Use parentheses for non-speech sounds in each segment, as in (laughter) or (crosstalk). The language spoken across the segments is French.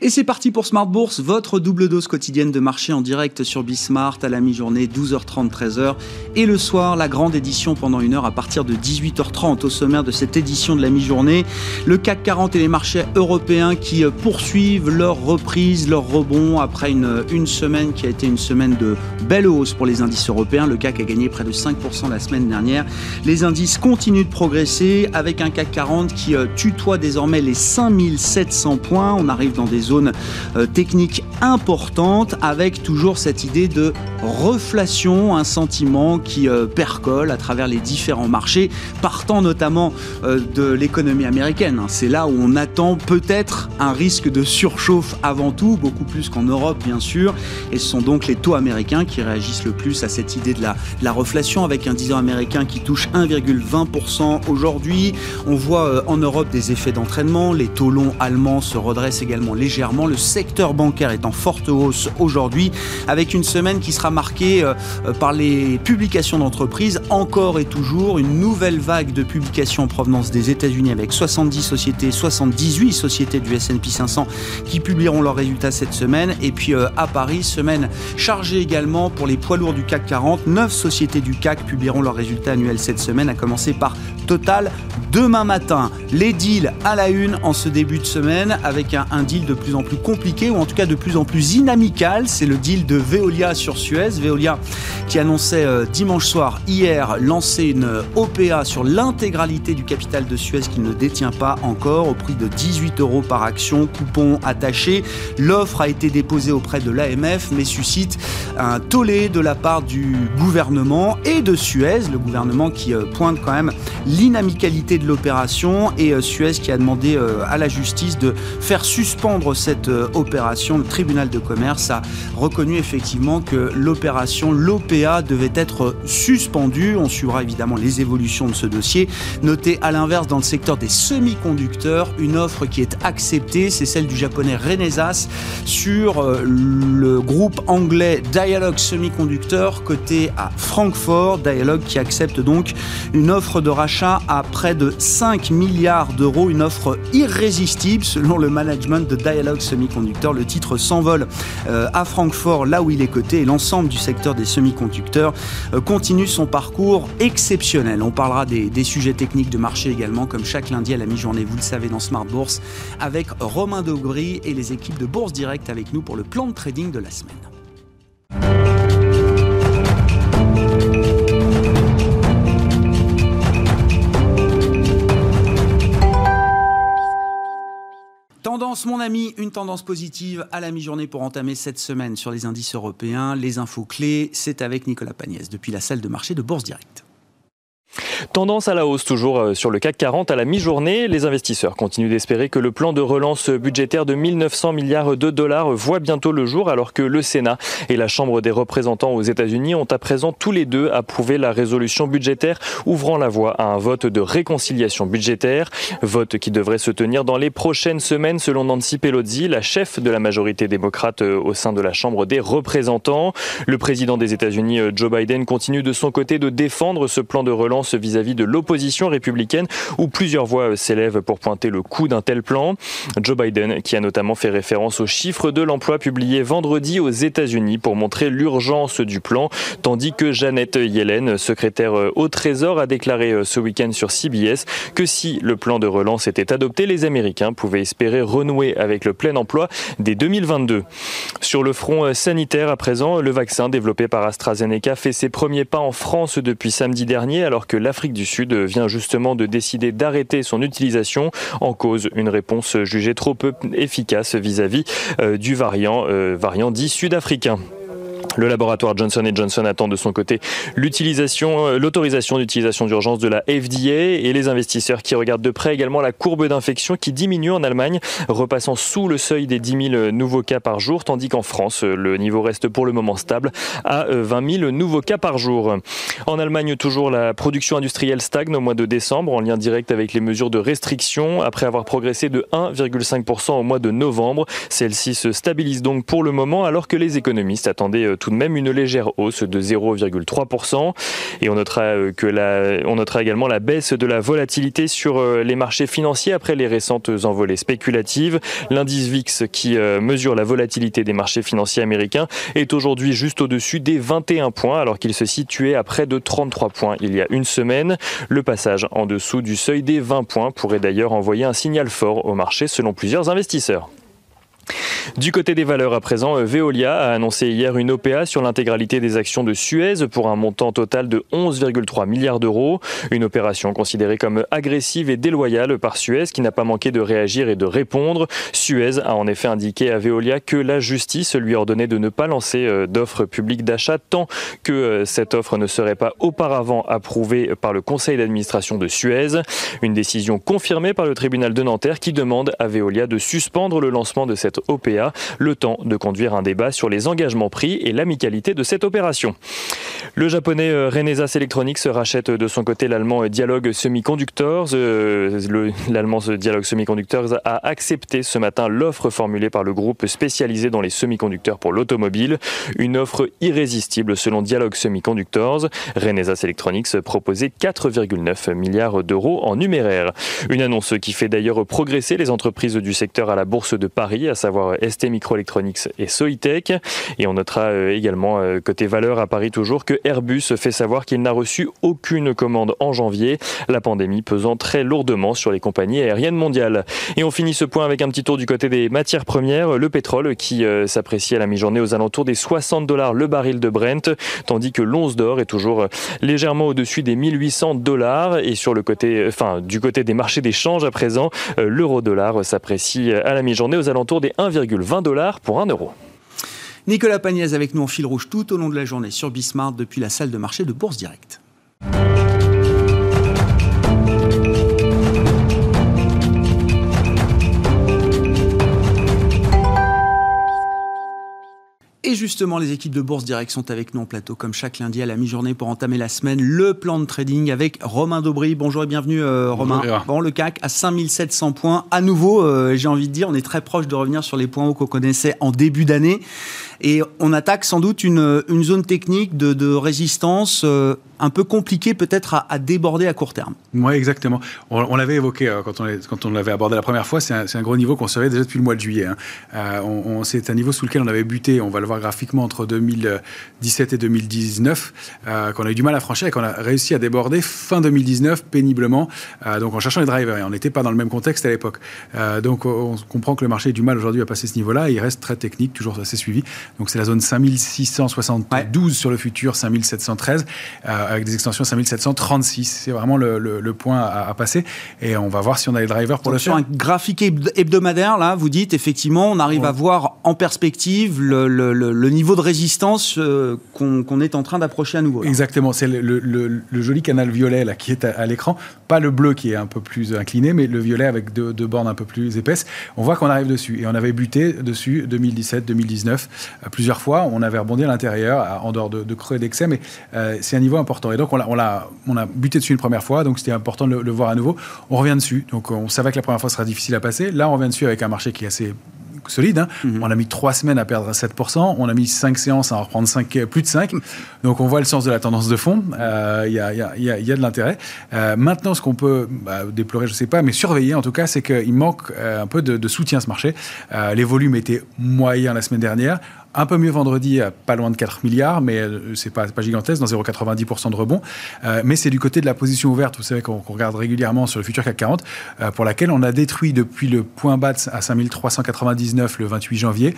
Et c'est parti pour Smart Bourse, votre double dose quotidienne de marché en direct sur Bismart à la mi-journée 12h30 13h et le soir la grande édition pendant une heure à partir de 18h30 au sommaire de cette édition de la mi-journée. Le CAC 40 et les marchés européens qui euh, poursuivent leur reprise, leur rebond après une, une semaine qui a été une semaine de belle hausse pour les indices européens. Le CAC a gagné près de 5% la semaine dernière. Les indices continuent de progresser avec un CAC 40 qui euh, tutoie désormais les 5700 points. On arrive dans des zone euh, technique importante avec toujours cette idée de reflation, un sentiment qui euh, percole à travers les différents marchés, partant notamment euh, de l'économie américaine. C'est là où on attend peut-être un risque de surchauffe avant tout, beaucoup plus qu'en Europe bien sûr, et ce sont donc les taux américains qui réagissent le plus à cette idée de la, la reflation avec un 10 ans américain qui touche 1,20% aujourd'hui. On voit en Europe des effets d'entraînement, les taux longs allemands se redressent également légèrement le secteur bancaire est en forte hausse aujourd'hui, avec une semaine qui sera marquée euh, par les publications d'entreprises, encore et toujours une nouvelle vague de publications en provenance des États-Unis avec 70 sociétés, 78 sociétés du S&P 500 qui publieront leurs résultats cette semaine. Et puis euh, à Paris, semaine chargée également pour les poids lourds du CAC 40. 9 sociétés du CAC publieront leurs résultats annuels cette semaine, à commencer par Total demain matin. Les deals à la une en ce début de semaine avec un, deal de plus en plus compliqué ou en tout cas de plus en plus inamical. C'est le deal de Veolia sur Suez. Veolia qui annonçait euh, dimanche soir, hier, lancer une OPA sur l'intégralité du capital de Suez qu'il ne détient pas encore au prix de 18 euros par action, coupon attaché. L'offre a été déposée auprès de l'AMF mais suscite un tollé de la part du gouvernement et de Suez, le gouvernement qui euh, pointe quand même l'inamicalité de l'opération et Suez qui a demandé à la justice de faire suspendre cette euh, opération, le tribunal de commerce a reconnu effectivement que l'opération, l'OPA, devait être suspendue. On suivra évidemment les évolutions de ce dossier. Notez à l'inverse dans le secteur des semi-conducteurs, une offre qui est acceptée, c'est celle du japonais Renesas sur euh, le groupe anglais Dialog Semiconductor côté à Francfort. Dialog qui accepte donc une offre de rachat à près de 5 milliards d'euros, une offre irrésistible selon le management de Dialog Semiconducteurs. Le titre s'envole euh, à Francfort, là où il est coté, et l'ensemble du secteur des semi-conducteurs euh, continue son parcours exceptionnel. On parlera des, des, sujets techniques de marché également, comme chaque lundi à la mi-journée, vous le savez, dans Smart Bourse, avec Romain Daubry et les équipes de Bourse Direct avec nous pour le plan de trading de la semaine. Mon ami, une tendance positive à la mi-journée pour entamer cette semaine sur les indices européens. Les infos clés, c'est avec Nicolas Pagnès depuis la salle de marché de Bourse Direct. Tendance à la hausse toujours euh, sur le CAC 40 à la mi-journée. Les investisseurs continuent d'espérer que le plan de relance budgétaire de 1900 milliards de dollars voit bientôt le jour alors que le Sénat et la Chambre des représentants aux États-Unis ont à présent tous les deux approuvé la résolution budgétaire ouvrant la voie à un vote de réconciliation budgétaire. Vote qui devrait se tenir dans les prochaines semaines selon Nancy Pelosi, la chef de la majorité démocrate euh, au sein de la Chambre des représentants. Le président des États-Unis, euh, Joe Biden, continue de son côté de défendre ce plan de relance vis-à-vis de l'opposition républicaine où plusieurs voix s'élèvent pour pointer le coût d'un tel plan. Joe Biden qui a notamment fait référence aux chiffres de l'emploi publiés vendredi aux États-Unis pour montrer l'urgence du plan, tandis que Janet Yellen, secrétaire au Trésor, a déclaré ce week-end sur CBS que si le plan de relance était adopté, les Américains pouvaient espérer renouer avec le plein emploi dès 2022. Sur le front sanitaire à présent, le vaccin développé par AstraZeneca fait ses premiers pas en France depuis samedi dernier alors que l'Afrique l'Afrique du Sud vient justement de décider d'arrêter son utilisation en cause une réponse jugée trop peu efficace vis-à-vis euh, du variant, euh, variant dit sud-africain. Le laboratoire Johnson Johnson attend de son côté l'utilisation, l'autorisation d'utilisation d'urgence de la FDA et les investisseurs qui regardent de près également la courbe d'infection qui diminue en Allemagne, repassant sous le seuil des 10 000 nouveaux cas par jour, tandis qu'en France, le niveau reste pour le moment stable à 20 000 nouveaux cas par jour. En Allemagne, toujours la production industrielle stagne au mois de décembre en lien direct avec les mesures de restriction après avoir progressé de 1,5% au mois de novembre. Celle-ci se stabilise donc pour le moment alors que les économistes attendaient euh, de même une légère hausse de 0,3%. Et on notera, euh, que on notera également la baisse de la volatilité sur euh, les marchés financiers après les récentes envolées spéculatives. L'indice VIX qui mesure la volatilité des marchés financiers américains est aujourd'hui juste au-dessus des 21 points alors qu'il se situait à près de 33 points il y a une semaine. Le passage en dessous du seuil des 20 points pourrait d'ailleurs envoyer un signal fort au marché selon plusieurs investisseurs. Du côté des valeurs à présent, euh, Veolia a annoncé hier une OPA sur l'intégralité des actions de Suez pour un montant total de 11,3 milliards d'euros. Une opération considérée comme agressive et déloyale par Suez qui n'a pas manqué de réagir et de répondre. Suez a en effet indiqué à Veolia que la justice lui ordonnait de ne pas lancer euh, d'offre publique d'achat tant que euh, cette offre ne serait pas auparavant approuvée par le conseil d'administration de Suez. Une décision confirmée par le tribunal de Nanterre qui demande à Veolia de suspendre le lancement de cette OPA, le temps de conduire un débat sur les engagements pris et l'amicalité de cette opération. Le japonais euh, Renesas Electronics rachète de son côté l'allemand Dialog Semiconductors. Euh, l'allemand Dialog Semiconductors a accepté ce matin l'offre formulée par le groupe spécialisé dans les semi-conducteurs pour l'automobile. Une offre irrésistible selon Dialog Semiconductors. Renesas Electronics proposait 4,9 milliards d'euros en numéraire. Une annonce qui fait d'ailleurs progresser les entreprises du secteur à la bourse de Paris, à savoir ST Microelectronics et Soitec. Et on notera euh, également, euh, côté valeur à Paris toujours, que Airbus fait savoir qu'il n'a reçu aucune commande en janvier, la pandémie pesant très lourdement sur les compagnies aériennes mondiales. Et on finit ce point avec un petit tour du côté des matières premières, le pétrole qui euh, s'apprécie à la mi-journée aux alentours des 60 dollars le baril de Brent, tandis que l'once d'or est toujours légèrement au-dessus des 1800 dollars. Et sur le côté, enfin, du côté des marchés d'échange à présent, l'euro-dollar s'apprécie à la mi-journée aux alentours des 1,20 dollars pour 1 euro. Nicolas Pagnès avec nous en fil rouge tout au long de la journée sur Bismarck depuis la salle de marché de Bourse Direct. Et justement, les équipes de Bourse Direct sont avec nous en plateau, comme chaque lundi à la mi-journée pour entamer la semaine. Le plan de trading avec Romain Daubry. Bonjour et bienvenue, euh, Romain. Bon, le CAC à 5700 points. À nouveau, euh, j'ai envie de dire, on est très proche de revenir sur les points hauts qu'on connaissait en début d'année. Et on attaque sans doute une, zone technique de, résistance euh, un peu compliquée peut-être à, déborder à court terme. Oui, exactement. On, l'avait évoqué euh, quand on, l'avait abordé la première fois. C'est un, gros niveau qu'on savait déjà depuis le mois de juillet. Hein. Euh, c'est un niveau sous lequel on avait buté, on va le voir graphiquement, entre 2017 et 2019, qu'on a eu du mal à franchir et qu'on a réussi à déborder fin 2019 péniblement, donc en cherchant les drivers. On n'était pas dans le même contexte à l'époque. donc on comprend que le marché a du mal aujourd'hui à passer ce niveau-là. Il reste très technique, toujours assez suivi. Donc c'est la zone 5672 sur le futur, 5713, euh, avec des extensions 5736. C'est vraiment le, le, point à, passer. Et on va voir si on a les drivers pour le sur faire. un graphique hebdomadaire, là, vous dites effectivement, on arrive à voir en perspective le, le niveau de résistance euh, qu'on est en train d'approcher à nouveau. Exactement. C'est le, joli canal violet là, qui est à, l'écran. Pas le bleu qui est un peu plus incliné, mais le violet avec deux, deux bornes un peu plus épaisses. On voit qu'on arrive dessus. Et on avait buté dessus 2017, 2019 plusieurs fois. On avait rebondi à l'intérieur, en dehors de, creux et d'excès, mais euh, c'est un niveau important. Et donc, on a, on a buté dessus une première fois, donc c'était important de le, voir à nouveau. On revient dessus. Donc, on savait que la première fois sera difficile à passer. Là, on revient dessus avec un marché qui est assez solide. Hein. Mhm. On a mis trois semaines à perdre 7%, on a mis cinq séances à en reprendre 5, plus de 5. Donc on voit le sens de la tendance de fond, euh, il y, a, y, a, de l'intérêt. Euh, maintenant, ce qu'on peut bah, déplorer, je ne sais pas, mais surveiller en tout cas, c'est qu'il manque un peu de, de, soutien à ce marché. les volumes étaient moyens la semaine dernière. Un peu mieux vendredi, pas loin de 4 milliards, mais euh, c'est pas, pas gigantesque, dans 0,90% de rebond. Euh, mais c'est du côt de la position ouverte, vous savez qu'on regarde régulièrement sur le futur CAC 40, euh, pour laquelle on a détruit depuis le point bas à 5399 le 28 janvier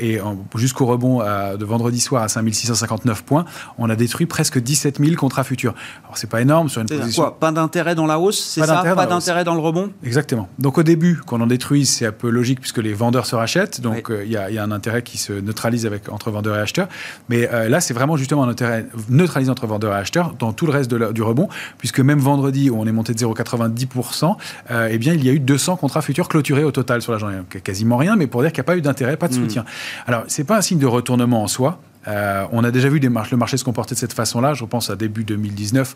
et jusqu'au rebond de vendredi soir à 5659 points, on a détruit presque 17 000 contrats futurs. Alors c'est pas énorme sur une position. Quoi, pas d'intérêt dans la hausse, c'est ça? Pas d'intérêt dans, le rebond? Exactement. Donc au début, quand on en détruit, c'est un peu logique puisque les vendeurs se rachètent, donc il y, a un intérêt qui se neutralise avec, entre vendeurs et acheteurs. Mais là, c'est vraiment justement un intérêt neutralisé entre vendeurs et acheteurs dans tout le reste du rebond, puisque même vendredi, où on est monté de 0,90%, eh bien, il y a eu 200 contrats futurs clôturés au total sur la journée. quasiment rien, mais pour dire qu'il n'y a pas eu d'intérêt, pas de hmm. soutien. Alors, c'est pas un signe de retournement en soi. Euh, on a déjà vu le marché se comporter de cette façon-là. Je pense à début 2019,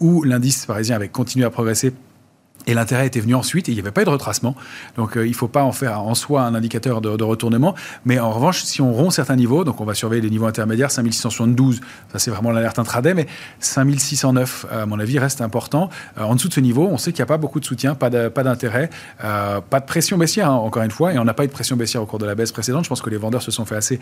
où l'indice parisien avait continué à progresser et l'intérêt était venu ensuite et il n'y avait pas eu de retracement. Donc euh, il ne faut pas en faire en soi un indicateur de, retournement. Mais en revanche, si on rompt certains niveaux, donc on va surveiller les niveaux intermédiaires, 5672, ça c'est vraiment l'alerte intraday, mais 5609, à mon avis, reste important. Euh, en dessous de ce niveau, on sait qu'il n'y a pas beaucoup de soutien, pas d'intérêt, pas, euh, pas de pression baissière, hein, encore une fois, et on n'a pas eu de pression baissière au cours de la baisse précédente. Je pense que les vendeurs se sont fait assez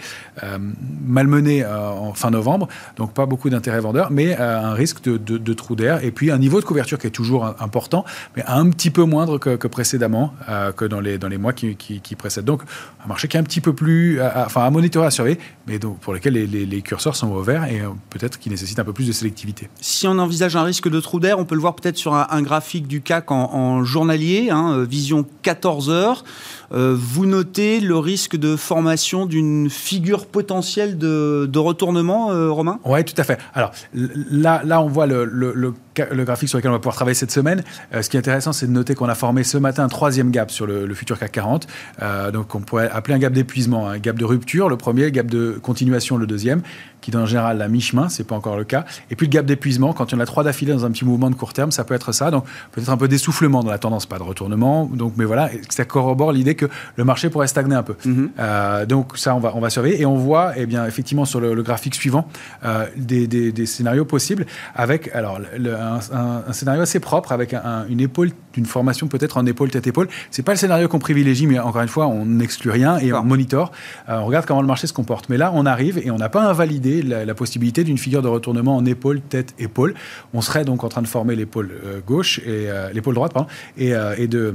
malmenés en fin novembre, donc pas beaucoup d'intérêt vendeur, mais un risque de, de trou d'air, et puis un niveau de couverture qui est toujours important, mais un petit peu moindre que, précédemment, euh, que dans les, dans les mois qui, qui, précèdent. Donc, un marché qui est un petit peu plus, enfin, à monitorer, à surveiller, mais donc, pour lequel les, les, curseurs sont ouverts et euh, peut-être qui nécessitent un peu plus de sélectivité. Si on envisage un risque de trou d'air, on peut le voir peut-être sur un, graphique du CAC en, journalier, hein, euh, vision 14 heures. vous notez le risque de formation d'une figure potentielle de, de retournement, Romain? Oui, tout à fait. Alors là, là on voit le, le, le le graphique sur lequel on va pouvoir travailler cette semaine. Euh, ce qui est intéressant, c'est de noter qu'on a formé ce matin un troisième gap sur le, futur CAC 40. Euh, donc, on pourrait appeler un gap d'épuisement, un gap de rupture, le premier, gap de continuation, le deuxième, qui est en général la mi-chemin, c'est pas encore le cas. Et puis le gap d'épuisement, quand il y en a trois d'affilée dans un petit mouvement de court terme, ça peut être ça. Donc, peut-être un peu d'essoufflement dans la tendance, pas de retournement. Donc, mais voilà, ça corrobore l'idée que le marché pourrait stagner un peu. Mm-hmm. Euh, donc, ça, on va, on va surveiller. Et on voit, eh bien, effectivement, sur le, graphique suivant, des, des, des, scénarios possibles avec, alors, le, un, scénario assez propre avec une épaule, d'une formation peut-être en épaule tête épaule. C'est pas le scénario qu'on privilégie, mais encore une fois, on n'exclut rien et on monitor. Euh, on regarde comment le marché se comporte. Mais là, on arrive et on n'a pas invalidé la, possibilité d'une figure de retournement en épaule tête épaule. On serait donc en train de former l'épaule euh, gauche et euh, l'épaule droite, pardon, et, de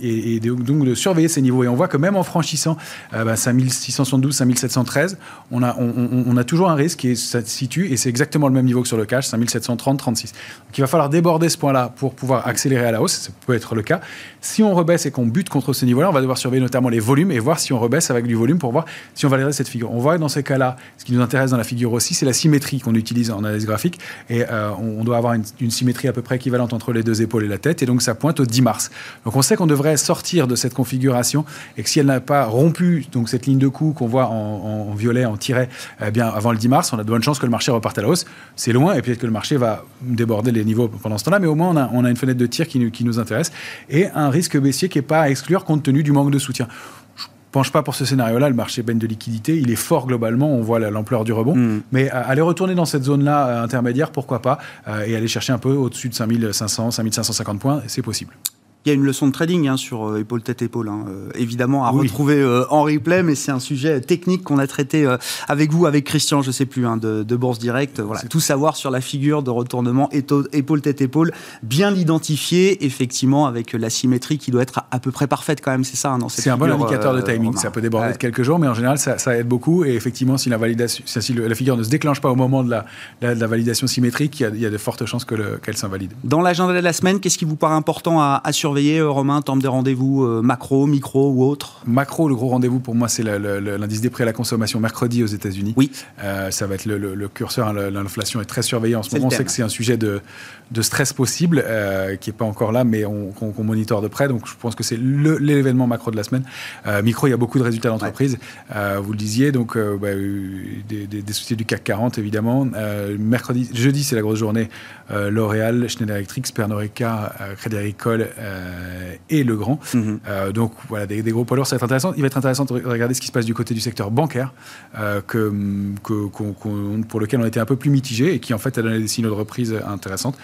et, donc de surveiller ces niveaux. Et on voit que même en franchissant 5672, 5713, on a on, a toujours un risque qui se situe et c'est exactement le même niveau que sur le cash, 5730, 36. Donc il va falloir déborder ce point-là pour pouvoir accélérer à la hausse, ça peut être le cas. Si on rebaisse et qu'on bute contre ce niveau-là, on va devoir surveiller notamment les volumes et voir si on rebaisse avec du volume pour voir si on validerait cette figure. On voit dans ces cas-là, ce qui nous intéresse dans la figure aussi, c'est la symétrie qu'on utilise en analyse graphique. Et euh, on doit avoir une, symétrie à peu près équivalente entre les deux épaules et la tête. Et donc ça pointe au 10 mars. Donc on sait qu'on devrait sortir de cette configuration et que si elle n'a pas rompu donc cette ligne de coup qu'on voit en, violet, en tiret, eh bien avant le 10 mars, on a de bonnes chances que le marché reparte à la hausse. C'est loin et peut-être que le marché va déborder les niveaux pendant ce temps-là, mais au moins on a, une fenêtre de tir qui, qui, nous intéresse et un risque baissier qui n'est pas à exclure compte tenu du manque de soutien. Penche pas pour ce scénario-là, le marché baigne de liquidité, il est fort globalement, on voit l'ampleur du rebond, mm. mais euh, aller retourner dans cette zone-là euh, intermédiaire, pourquoi pas, euh, et aller chercher un peu au-dessus de 5500, 5550 points, c'est possible. Il y a une leçon de trading hein, sur euh, épaule tête épaule, hein, euh, évidemment à retrouver euh, en replay, mais c'est un sujet technique qu'on a traité avec vous, avec Christian, je sais plus, hein, de, de, Bourse Direct. Voilà, tout savoir sur la figure de retournement épaule tête épaule, bien l'identifier, effectivement, avec la symétrie qui doit être à, peu près parfaite quand même, c'est ça. c'est un bon indicateur de timing. ça peut déborder de quelques jours, mais en général, ça, ça, aide beaucoup. Et effectivement, si la validation, si la figure ne se déclenche pas au moment de la, la, validation symétrique, il y, a, de fortes chances qu'elle s'invalide. Dans l'agenda de la semaine, qu'est-ce qui vous paraît important à, à surveiller? Surveiller, euh, Romain, termes des rendez-vous euh, macro, micro ou autre Macro, le gros rendez-vous pour moi, c'est l'indice des prix à la consommation mercredi aux États-Unis. Oui. Euh, ça va être le, curseur. Hein, l'inflation est très surveillée en ce moment. On sait que c'est un sujet de, de stress possible qui n'est pas encore là, mais qu'on on monitore de près. Donc je pense que c'est l'événement macro de la semaine. micro, il y a beaucoup de résultats d'entreprise. vous le disiez, donc bah, des, des, sociétés du CAC 40, évidemment. mercredi, jeudi, c'est la grosse journée. L'Oréal, Schneider Electric, Pernod Ricard, Crédit Agricole euh, et le grand. Mhm. Euh, donc voilà, des, gros poids lourds, ça va être intéressant. Il va être intéressant de regarder ce qui se passe du côté du secteur bancaire, euh, que, pour lequel on était un peu plus mitigé et qui en fait a donné des signaux de reprise intéressants,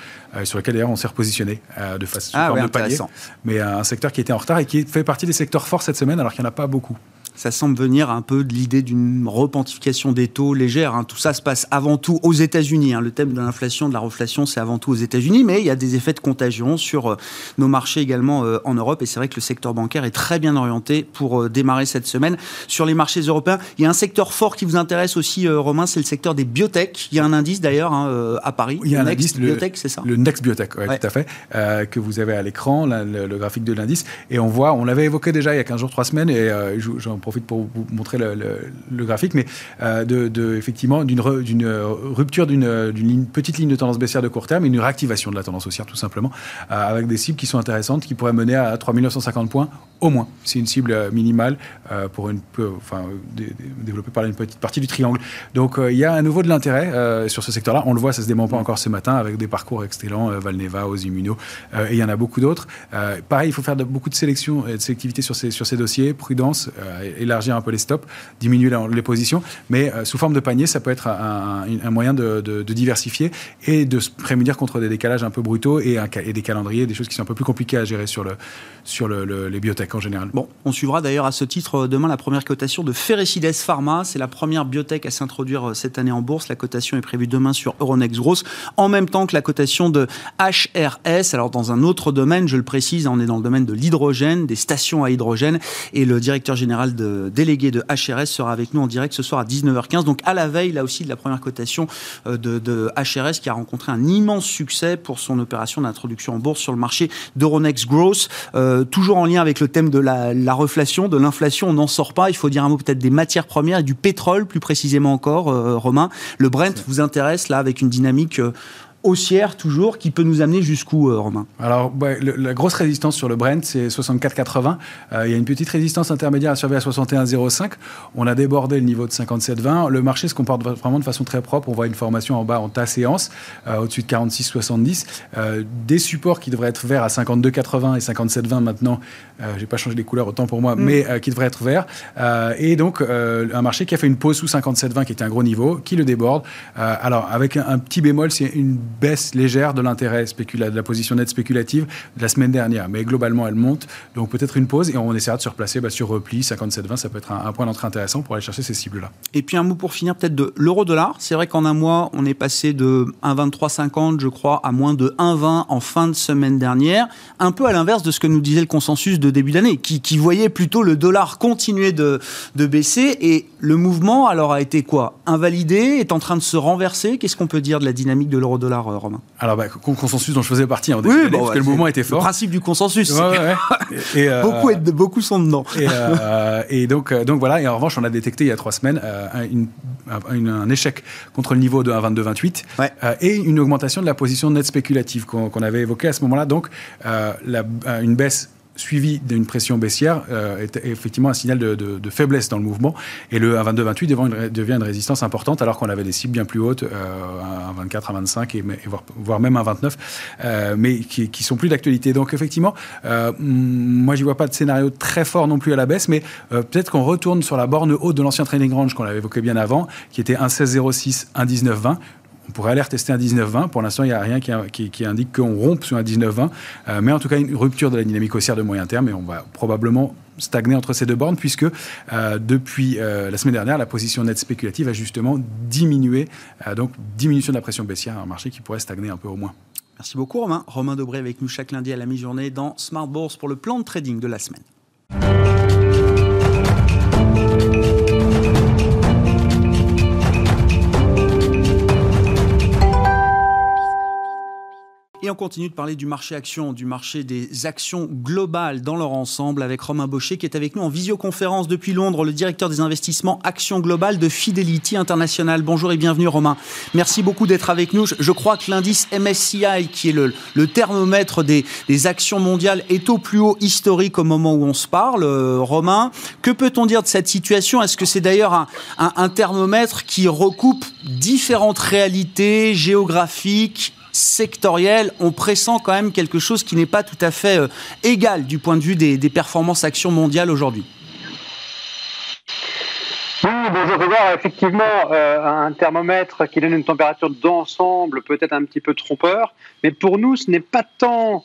sur lesquels d'ailleurs on s'est repositionné de façon ah, de palier. Mais un secteur qui était en retard et qui fait partie des secteurs forts cette semaine alors qu'il n'y en a pas beaucoup ça semble venir un peu de l'idée d'une repontification des taux légère. Hein. Tout ça se passe avant tout aux États-Unis. Hein. Le thème de l'inflation, de la reflation, c'est avant tout aux États-Unis, mais il y a des effets de contagion sur euh, nos marchés également euh, en Europe. Et c'est vrai que le secteur bancaire est très bien orienté pour euh, démarrer cette semaine. Sur les marchés européens, il y a un secteur fort qui vous intéresse aussi, Romain, c'est le secteur des biotech. Il y a un indice d'ailleurs hein, à Paris. Il y a un Next indice, biotech, c'est ça? Le Next Biotech, tout à fait, que vous avez à l'écran, le, graphique de l'indice. Et on voit, on l'avait évoqué déjà il y a 15 jours, 3 semaines, et j'en profite pour vous montrer le, graphique, mais de, effectivement d'une rupture d'une petite ligne de tendance baissière de court terme et une réactivation de la tendance haussière tout simplement, avec des cibles qui sont intéressantes, qui pourraient mener à 3950 points au moins. C'est une cible minimale pour une, enfin, développée par une petite partie du triangle. Donc il y a à nouveau de l'intérêt sur ce secteur-là. On le voit, ça se dément pas encore ce matin avec des parcours excellents, Valneva, Osimmuno, et il y en a beaucoup d'autres. pareil, il faut faire beaucoup de sélection et de sélectivité sur ces dossiers, prudence, élargir un peu les stops, diminuer les positions, mais sous forme de panier, ça peut être un, moyen de, diversifier et de se prémunir contre des décalages un peu brutaux et, des calendriers, des choses qui sont un peu plus compliquées à gérer sur, le, sur le, les biotech en général. Bon, on suivra d'ailleurs à ce titre euh, demain la première cotation de Ferricides Pharma. C'est la première biotech à s'introduire euh, cette année en bourse. La cotation est prévue demain sur Euronext Gross, en même temps que la cotation de HRS. Alors dans un autre domaine, je le précise, on est dans le domaine de l'hydrogène, des stations à hydrogène, et le directeur général de, délégué de HRS sera avec nous en direct ce soir à 19h15. Donc à la veille, là aussi, de la première cotation euh, de, HRS qui a rencontré un immense succès pour son opération d'introduction en bourse sur le marché d'Euronext Growth. Euh, toujours en lien avec le thème de la, la reflation, de l'inflation, on n'en sort pas. Il faut dire un mot peut-être des matières premières et du pétrole, plus précisément encore, euh, Romain. Le Brent vous intéresse là avec une dynamique haussière toujours qui peut nous amener jusqu'où, euh, Romain? Alors, la grosse résistance sur le Brent, c'est 64,80. Euh, il y a une petite résistance intermédiaire à surveiller à 61,05. On a débordé le niveau de 57,20. Le marché se comporte vraiment de façon très propre. On voit une formation en bas en tas séance, euh, au-dessus de 46,70. des supports qui devraient être verts à 52,80 et 57,20 maintenant. J'ai pas changé les couleurs autant pour moi, mm. mais qui devraient être verts. et donc, un marché qui a fait une pause sous 57,20 qui était un gros niveau, qui le déborde. alors, avec un, un petit bémol, c'est une baisse légère de l'intérêt spéculatif, de la position nette spéculative de la semaine dernière. Mais globalement, elle monte. Donc peut-être une pause et on essaiera de se replacer bah, sur repli 57-20. Ça peut être un, point d'entrée intéressant pour aller chercher ces cibles-là. Et puis un mot pour finir peut-être de l'euro-dollar. C'est vrai qu'en un mois, on est passé de 1,2350, je crois, à moins de 1,20 en fin de semaine dernière. Un peu à l'inverse de ce que nous disait le consensus de début d'année, qui, voyait plutôt le dollar continuer de, de baisser. Et le mouvement, alors, a été quoi? Invalidé? Est en train de se renverser? Qu'est-ce qu'on peut dire de la dynamique de l'euro-dollar euh, Romain Alors, bah, consensus dont je faisais partie hein, oui, parce que le mouvement était fort. Le principe du consensus. et, (laughs) euh, beaucoup, beaucoup sont dedans. Et, euh, (laughs) et donc, donc voilà, et en revanche, on a détecté il y a trois semaines un échec contre le niveau de 1,2228 et une augmentation de la position nette spéculative qu'on avait évoquée à ce moment-là. Donc, la, une baisse suivi d'une pression baissière euh, est effectivement un signal de, faiblesse dans le mouvement. Et le 1,22-28 devient, une résistance importante alors qu'on avait des cibles bien plus hautes, euh, 24, 25 et, voire, même un 29, euh, mais qui, qui, sont plus d'actualité. Donc effectivement, euh, moi j'y vois pas de scénario très fort non plus à la baisse, mais peut-être qu'on retourne sur la borne haute de l'ancien trading range qu'on avait évoqué bien avant, qui était 1,1606, 1,1920. On pourrait aller retester un 19-20. Pour l'instant, il n'y a rien qui, indique qu'on rompe sur un 19-20. Euh, mais en tout cas, une rupture de la dynamique haussière de moyen terme. Et on va probablement stagner entre ces deux bornes, puisque euh, depuis euh, la semaine dernière, la position nette spéculative a justement diminué. donc, diminution de la pression baissière, un marché qui pourrait stagner un peu au moins. Merci beaucoup, Romain. Romain Dobré avec nous chaque lundi à la mi-journée dans Smart Bourse pour le plan de trading de la semaine. Et on continue de parler du marché action, du marché des actions globales dans leur ensemble avec Romain Baucher qui est avec nous en visioconférence depuis Londres, le directeur des investissements actions globales de Fidelity International. Bonjour et bienvenue Romain. Merci beaucoup d'être avec nous. Je crois que l'indice MSCI, qui est le, thermomètre des, actions mondiales, est au plus haut historique au moment où on se parle. Euh, Romain, que peut-on dire de cette situation? Est-ce que c'est d'ailleurs un, un thermomètre qui recoupe différentes réalités géographiques sectorielle, on pressent quand même quelque chose qui n'est pas tout à fait euh, égal du point de vue des, performances actions mondiales aujourd'hui. Oui, bonjour Effectivement, euh, un thermomètre qui donne une température d'ensemble peut-être un petit peu trompeur, mais pour nous, ce n'est pas tant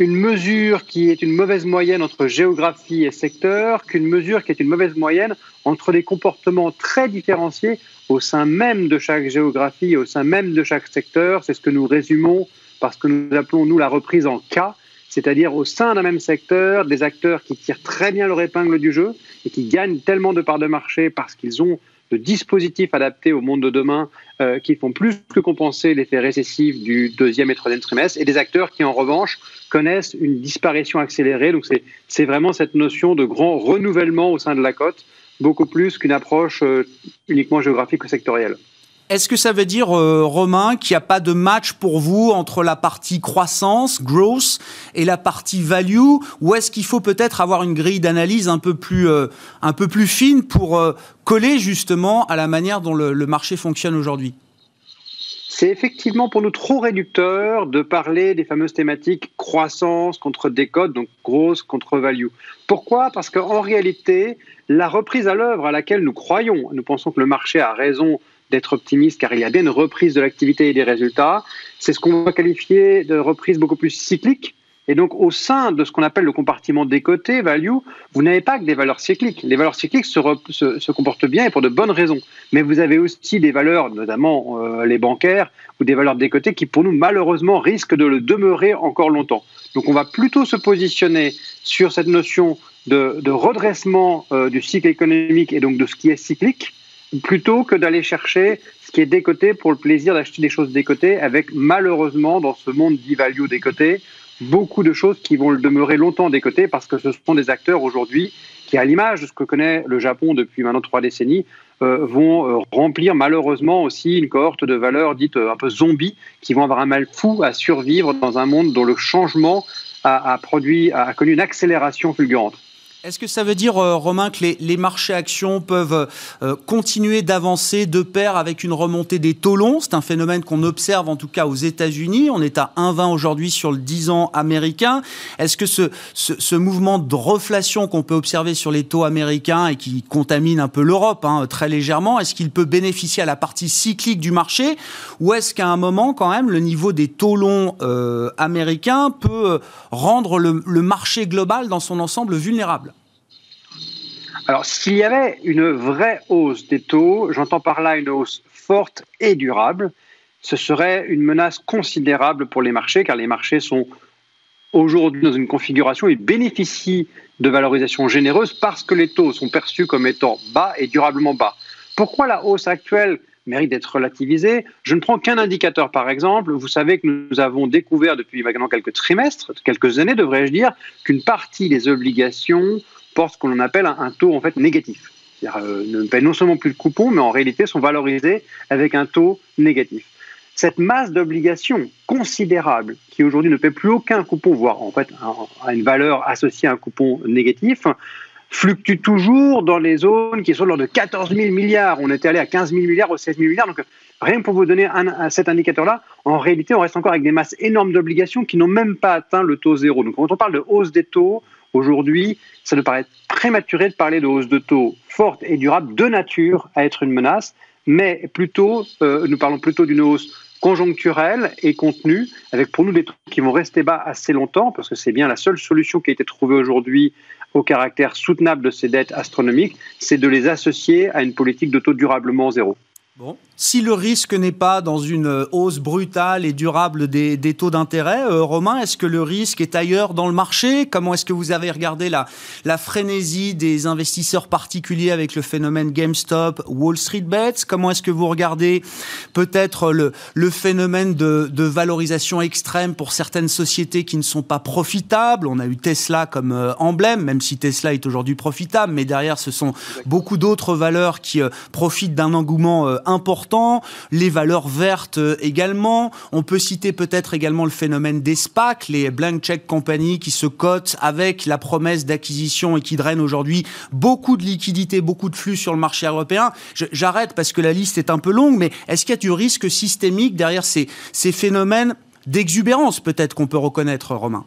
une mesure qui est une mauvaise moyenne entre géographie et secteur qu'une mesure qui est une mauvaise moyenne entre des comportements très différenciés au sein même de chaque géographie, au sein même de chaque secteur. C'est ce que nous résumons parce que nous appelons, nous, la reprise en cas, c'est-à-dire au sein d'un même secteur, des acteurs qui tirent très bien leur épingle du jeu et qui gagnent tellement de parts de marché parce qu'ils ont de dispositifs adaptés au monde de demain euh, qui font plus que compenser l'effet récessif du deuxième et troisième trimestre, et des acteurs qui, en revanche, connaissent une disparition accélérée. Donc c'est vraiment cette notion de grand renouvellement au sein de la cote, beaucoup plus qu'une approche euh, uniquement géographique ou sectorielle. Est-ce que ça veut dire, euh, Romain, qu'il n'y a pas de match pour vous entre la partie croissance, growth, et la partie value Ou est-ce qu'il faut peut-être avoir une grille d'analyse un, peu plus, euh, un peu plus fine pour euh, coller justement à la manière dont le, le marché fonctionne aujourd'hui? C'est effectivement pour nous trop réducteur de parler des fameuses thématiques croissance contre décode, donc grosse contre value. Pourquoi? Parce qu'en réalité, la reprise à l'œuvre à laquelle nous croyons, nous pensons que le marché a raison d'être optimiste car il y a bien une reprise de l'activité et des résultats. C'est ce qu'on va qualifier de reprise beaucoup plus cyclique. Et donc, au sein de ce qu'on appelle le compartiment décoté, value, vous n'avez pas que des valeurs cycliques. Les valeurs cycliques se, comportent bien et pour de bonnes raisons. Mais vous avez aussi des valeurs, notamment euh, les bancaires, ou des valeurs décotées qui, pour nous, malheureusement, risquent de le demeurer encore longtemps. Donc, on va plutôt se positionner sur cette notion de, de redressement euh, du cycle économique et donc de ce qui est cyclique, plutôt que d'aller chercher ce qui est décoté pour le plaisir d'acheter des choses décotées, avec malheureusement dans ce monde d'e-value décoté, beaucoup de choses qui vont demeurer longtemps décoté parce que ce sont des acteurs aujourd'hui qui, à l'image de ce que connaît le Japon depuis maintenant trois décennies, euh, vont euh, remplir malheureusement aussi une cohorte de valeurs dites euh, un peu zombies qui vont avoir un mal fou à survivre dans un monde dont le changement produit, a connu une accélération fulgurante. Est-ce que ça veut dire, euh, Romain, que les, marchés actions peuvent euh, continuer d'avancer de pair avec une remontée des taux longs? C'est un phénomène qu'on observe en tout cas aux États-Unis. On est à 1,20 aujourd'hui sur le 10 ans américain. Est-ce que ce, ce, mouvement de reflation qu'on peut observer sur les taux américains et qui contamine un peu l'Europe hein, très légèrement, est-ce qu'il peut bénéficier à la partie cyclique du marché? Ou est-ce qu'à un moment, quand même, le niveau des taux longs euh, américains peut rendre le marché global dans son ensemble vulnérable? Alors, s'il y avait une vraie hausse des taux, j'entends par là une hausse forte et durable, ce serait une menace considérable pour les marchés, car les marchés sont aujourd'hui dans une configuration et bénéficient de valorisation généreuse parce que les taux sont perçus comme étant bas et durablement bas. Pourquoi la hausse actuelle mérite d'être relativisée? Je ne prends qu'un indicateur, par exemple. Vous savez que nous avons découvert depuis maintenant quelques trimestres, quelques années devrais-je dire, qu'une partie des obligations portent ce qu'on appelle un, taux en fait négatif. C'est-à-dire euh, ne paient non seulement plus de coupons, mais en réalité sont valorisés avec un taux négatif. Cette masse d'obligations considérable qui aujourd'hui ne paie plus aucun coupon, voire en fait a une valeur associée à un coupon négatif, fluctue toujours dans les zones qui sont lors de 14 000 milliards. On était allé à 15 000 milliards ou 16 000 milliards. Donc, rien que pour vous donner cet indicateur-là, en réalité, on reste encore avec des masses énormes d'obligations qui n'ont même pas atteint le taux zéro. Donc, quand on parle de hausse des taux, Aujourd'hui, ça nous paraît prématuré de parler de hausse de taux forte et durable de nature à être une menace, mais plutôt, euh, nous parlons plutôt d'une hausse conjoncturelle et contenue, avec pour nous des taux qui vont rester bas assez longtemps, parce que c'est bien la seule solution qui a été trouvée aujourd'hui au caractère soutenable de ces dettes astronomiques, c'est de les associer à une politique de taux durablement zéro. Bon. Si le risque n'est pas dans une euh, hausse brutale et durable des, taux d'intérêt, euh, Romain, est-ce que le risque est ailleurs dans le marché? Comment est-ce que vous avez regardé la, la frénésie des investisseurs particuliers avec le phénomène GameStop, Wall Street Bets? Comment est-ce que vous regardez peut-être le, le phénomène de, de, valorisation extrême pour certaines sociétés qui ne sont pas profitables? On a eu Tesla comme euh, emblème, même si Tesla est aujourd'hui profitable, mais derrière ce sont beaucoup d'autres valeurs qui profitent d'un engouement important, les valeurs vertes euh, également. On peut citer peut-être également le phénomène des SPAC, les Blank Check Company qui se cotent avec la promesse d'acquisition et qui drainent aujourd'hui beaucoup de liquidités, beaucoup de flux sur le marché européen. J'arrête parce que la liste est un peu longue, mais est-ce qu'il y a du risque systémique derrière ces, ces phénomènes d'exubérance peut-être qu'on peut reconnaître, Romain?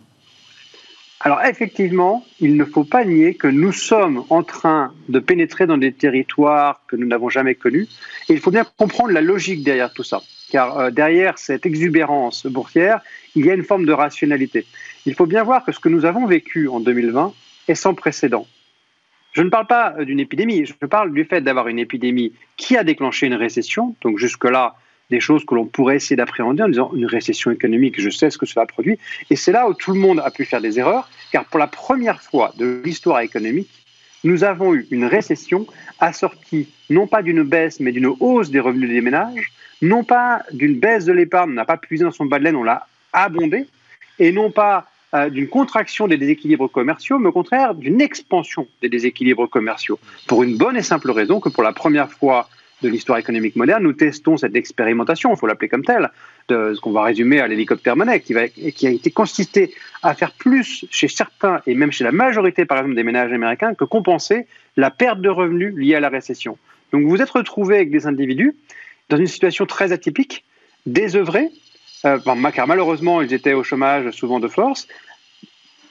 Alors effectivement, il ne faut pas nier que nous sommes en train de pénétrer dans des territoires que nous n'avons jamais connus. Et il faut bien comprendre la logique derrière tout ça. Car euh, derrière cette exubérance boursière, il y a une forme de rationalité. Il faut bien voir que ce que nous avons vécu en 2020 est sans précédent. Je ne parle pas euh, d'une épidémie, je parle du fait d'avoir une épidémie qui a déclenché une récession. Donc jusque-là, des choses que l'on pourrait essayer d'appréhender en disant une récession économique, je sais ce que cela produit. Et c'est là où tout le monde a pu faire des erreurs, car pour la première fois de l'histoire économique, nous avons eu une récession assortie non pas d'une baisse, mais d'une hausse des revenus des ménages, non pas d'une baisse de l'épargne, on n'a pas puisé dans son bas de laine, on l'a abondé, et non pas euh, d'une contraction des déséquilibres commerciaux, mais au contraire d'une expansion des déséquilibres commerciaux, pour une bonne et simple raison que pour la première fois de l'histoire économique moderne, nous testons cette expérimentation, il faut l'appeler comme telle, de ce qu'on va résumer à l'hélicoptère monnaie, qui, qui a été consisté à faire plus chez certains et même chez la majorité, par exemple, des ménages américains, que compenser la perte de revenus liée à la récession. Donc vous vous êtes retrouvé avec des individus dans une situation très atypique, désœuvrés, euh, car malheureusement ils étaient au chômage souvent de force,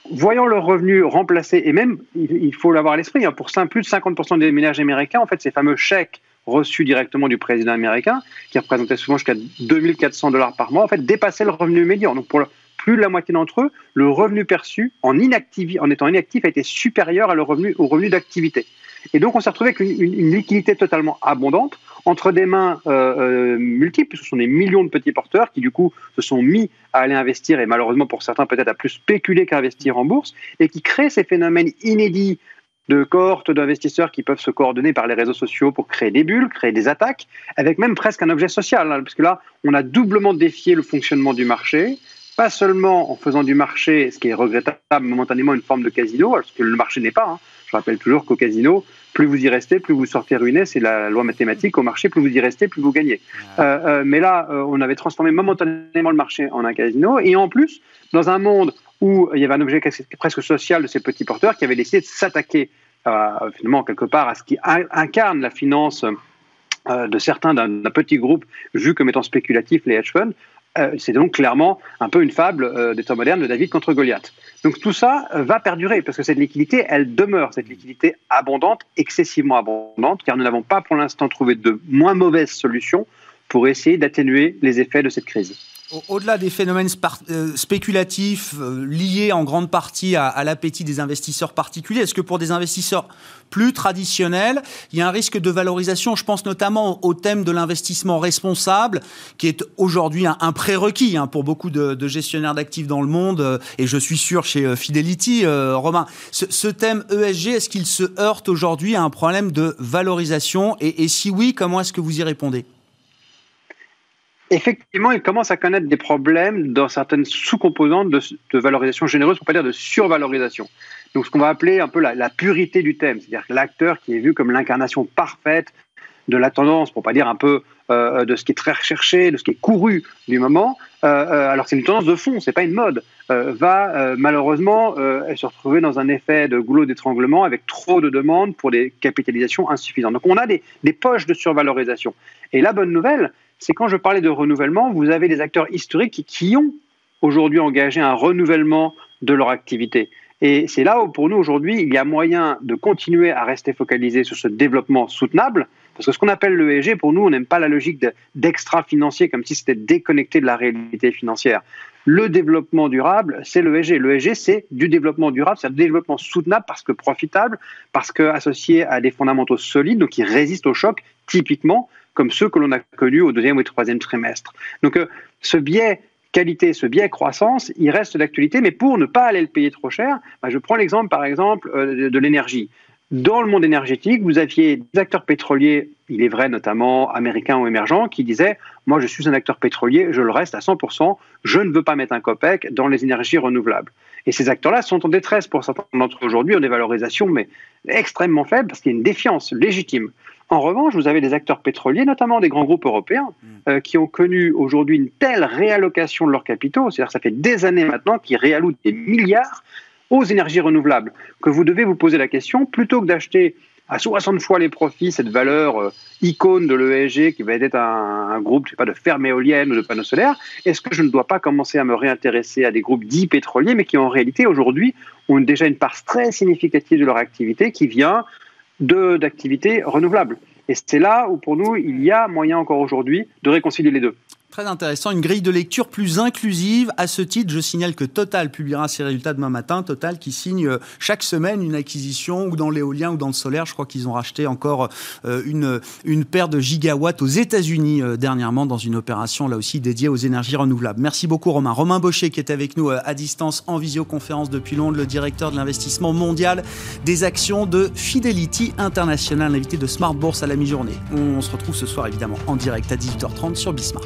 voyant leurs revenus remplacés, et même, il faut l'avoir à l'esprit, hein, pour plus de 50% des ménages américains, en fait, ces fameux chèques reçus directement du président américain, qui représentaient souvent jusqu'à 2400 dollars par mois, en fait, dépassaient le revenu médian. Donc, pour plus de la moitié d'entre eux, le revenu perçu en, en étant inactif a été supérieur à le revenu, au revenu d'activité. Et donc, on s'est retrouvé avec une, liquidité totalement abondante entre des mains euh, euh, multiples. Ce sont des millions de petits porteurs qui, du coup, se sont mis à aller investir et malheureusement pour certains peut-être à plus spéculer qu'investir en bourse et qui créent ces phénomènes inédits de cohortes d'investisseurs qui peuvent se coordonner par les réseaux sociaux pour créer des bulles, créer des attaques, avec même presque un objet social, hein, parce que là, on a doublement défié le fonctionnement du marché, pas seulement en faisant du marché, ce qui est regrettable momentanément, une forme de casino, parce que le marché n'est pas. Hein. Je rappelle toujours qu'au casino, plus vous y restez, plus vous sortez ruiné, c'est la loi mathématique. Au marché, plus vous y restez, plus vous gagnez. Euh, euh, mais là, euh, on avait transformé momentanément le marché en un casino, et en plus, dans un monde où il y avait un objet presque social de ces petits porteurs qui avaient décidé de s'attaquer finalement quelque part à ce qui incarne la finance de certains d'un petit groupe vu comme étant spéculatif, les hedge funds, euh, c'est donc clairement un peu une fable euh, des temps modernes de David contre Goliath. Donc tout ça euh, va perdurer parce que cette liquidité, elle demeure, cette liquidité abondante, excessivement abondante, car nous n'avons pas pour l'instant trouvé de moins mauvaises solutions pour essayer d'atténuer les effets de cette crise. Au-delà des phénomènes euh, spéculatifs euh, liés en grande partie à, l'appétit des investisseurs particuliers, est-ce que pour des investisseurs plus traditionnels, il y a un risque de valorisation? Je pense notamment au thème de l'investissement responsable, qui est aujourd'hui un, prérequis hein, pour beaucoup de, gestionnaires d'actifs dans le monde, euh, et je suis sûr chez Fidelity, Romain. Ce, thème ESG, est-ce qu'il se heurte aujourd'hui à un problème de valorisation? Et si oui, comment est-ce que vous y répondez? Effectivement, il commence à connaître des problèmes dans certaines sous-composantes de, valorisation généreuse, pour pas dire de survalorisation. Donc, ce qu'on va appeler un peu la, purité du thème, c'est-à-dire l'acteur qui est vu comme l'incarnation parfaite de la tendance, pour pas dire un peu euh, de ce qui est très recherché, de ce qui est couru du moment, euh, euh, alors c'est une tendance de fond, c'est pas une mode, va malheureusement se retrouver dans un effet de goulot d'étranglement avec trop de demandes pour des capitalisations insuffisantes. Donc on a des poches de survalorisation. Et la bonne nouvelle, c'est quand je parlais de renouvellement, vous avez des acteurs historiques qui ont aujourd'hui engagé un renouvellement de leur activité. Et c'est là où, pour nous, aujourd'hui, il y a moyen de continuer à rester focalisé sur ce développement soutenable, parce que ce qu'on appelle l'ESG, pour nous, on n'aime pas la logique d'extra-financier, comme si c'était déconnecté de la réalité financière. Le développement durable, c'est l'ESG. L'ESG, c'est du développement durable, c'est un développement soutenable parce que profitable, parce que associé à des fondamentaux solides, donc qui résistent au choc, typiquement comme ceux que l'on a connus au deuxième ou troisième trimestre. Donc euh, ce biais qualité, ce biais croissance, il reste d'actualité, mais pour ne pas aller le payer trop cher, bah, je prends l'exemple par exemple euh, de, l'énergie. Dans le monde énergétique, vous aviez des acteurs pétroliers, il est vrai notamment américains ou émergents, qui disaient Moi, je suis un acteur pétrolier, je le reste à 100%, je ne veux pas mettre un copec dans les énergies renouvelables. Et ces acteurs-là sont en détresse pour certains d'entre eux aujourd'hui, ont des valorisations mais extrêmement faibles parce qu'il y a une défiance légitime. En revanche, vous avez des acteurs pétroliers, notamment des grands groupes européens, mm. euh, qui ont connu aujourd'hui une telle réallocation de leurs capitaux, c'est-à-dire que ça fait des années maintenant qu'ils réallouent des milliards aux énergies renouvelables, que vous devez vous poser la question, plutôt que d'acheter à 60 fois les profits cette valeur euh, icône de l'ESG qui va être un, groupe pas, de fermes éoliennes ou de panneaux solaires, est-ce que je ne dois pas commencer à me réintéresser à des groupes dits pétroliers, mais qui en réalité aujourd'hui ont déjà une part très significative de leur activité qui vient d'activités renouvelables. Et c'est là où, pour nous, il y a moyen encore aujourd'hui de réconcilier les deux. Très intéressant, une grille de lecture plus inclusive. À ce titre, je signale que Total publiera ses résultats demain matin. Total qui signe euh, chaque semaine une acquisition ou dans l'éolien ou dans le solaire. Je crois qu'ils ont racheté encore euh, une, paire de gigawatts aux États-Unis euh, dernièrement dans une opération là aussi dédiée aux énergies renouvelables. Merci beaucoup Romain. Romain Baucher qui est avec nous à distance en visioconférence depuis Londres, le directeur de l'investissement mondial des actions de Fidelity International, invité de Smart Bourse à la mi-journée. On se retrouve ce soir évidemment en direct à 18h30 sur Bismart.